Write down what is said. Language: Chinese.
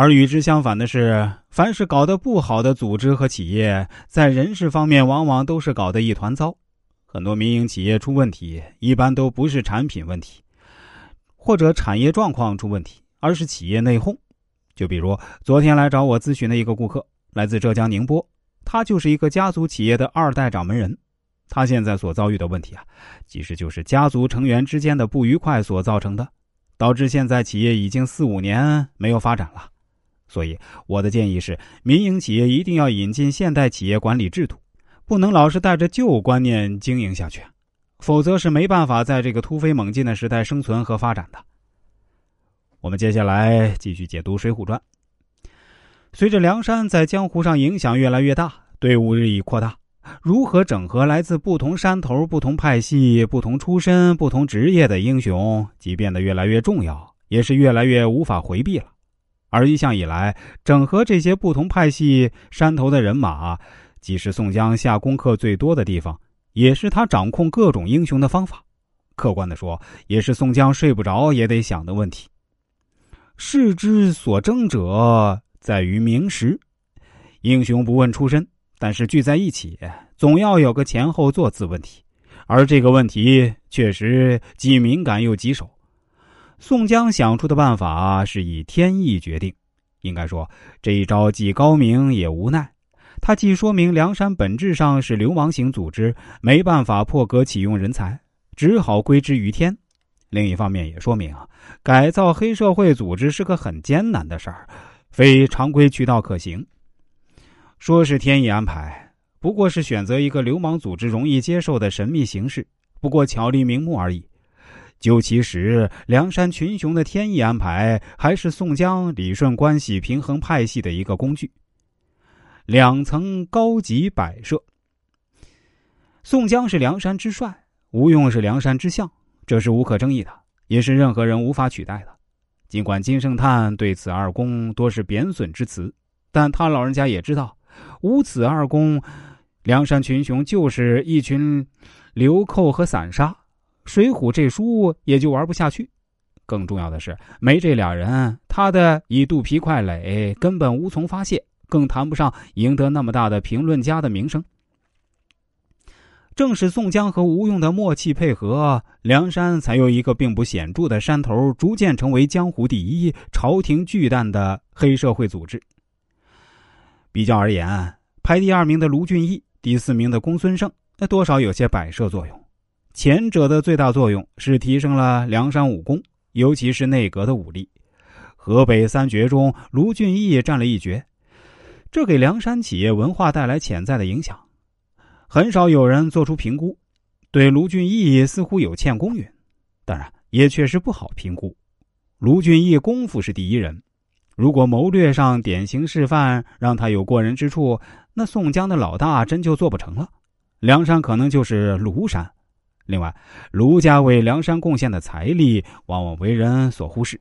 而与之相反的是，凡是搞得不好的组织和企业，在人事方面往往都是搞得一团糟。很多民营企业出问题，一般都不是产品问题，或者产业状况出问题，而是企业内讧。就比如昨天来找我咨询的一个顾客，来自浙江宁波，他就是一个家族企业的二代掌门人。他现在所遭遇的问题啊，其实就是家族成员之间的不愉快所造成的，导致现在企业已经四五年没有发展了。所以我的建议是，民营企业一定要引进现代企业管理制度。不能老是带着旧观念经营下去，否则是没办法在这个突飞猛进的时代生存和发展的。我们接下来继续解读《水浒传》。随着梁山在江湖上影响越来越大，队伍日益扩大，如何整合来自不同山头、不同派系、不同出身、不同职业的英雄，即变得越来越重要，也是越来越无法回避了。而一向以来，整合这些不同派系、山头的人马。既是宋江下功课最多的地方，也是他掌控各种英雄的方法。客观的说，也是宋江睡不着也得想的问题。世之所争者，在于名实。英雄不问出身，但是聚在一起，总要有个前后座次问题。而这个问题确实既敏感又棘手。宋江想出的办法是以天意决定，应该说这一招既高明也无奈。它既说明梁山本质上是流氓型组织，没办法破格启用人才，只好归之于天；另一方面也说明啊，改造黑社会组织是个很艰难的事儿，非常规渠道可行。说是天意安排，不过是选择一个流氓组织容易接受的神秘形式，不过巧立名目而已。究其实，梁山群雄的天意安排，还是宋江理顺关系、平衡派系的一个工具。两层高级摆设。宋江是梁山之帅，吴用是梁山之相，这是无可争议的，也是任何人无法取代的。尽管金圣叹对此二公多是贬损之词，但他老人家也知道，无此二公，梁山群雄就是一群流寇和散沙，《水浒》这书也就玩不下去。更重要的是，没这俩人，他的以肚皮快垒根本无从发泄。更谈不上赢得那么大的评论家的名声。正是宋江和吴用的默契配合，梁山才由一个并不显著的山头，逐渐成为江湖第一、朝廷巨蛋的黑社会组织。比较而言，排第二名的卢俊义，第四名的公孙胜，那多少有些摆设作用。前者的最大作用是提升了梁山武功，尤其是内阁的武力。河北三绝中，卢俊义占了一绝。这给梁山企业文化带来潜在的影响，很少有人做出评估。对卢俊义似乎有欠公允，当然也确实不好评估。卢俊义功夫是第一人，如果谋略上典型示范让他有过人之处，那宋江的老大真就做不成了，梁山可能就是庐山。另外，卢家为梁山贡献的财力往往为人所忽视。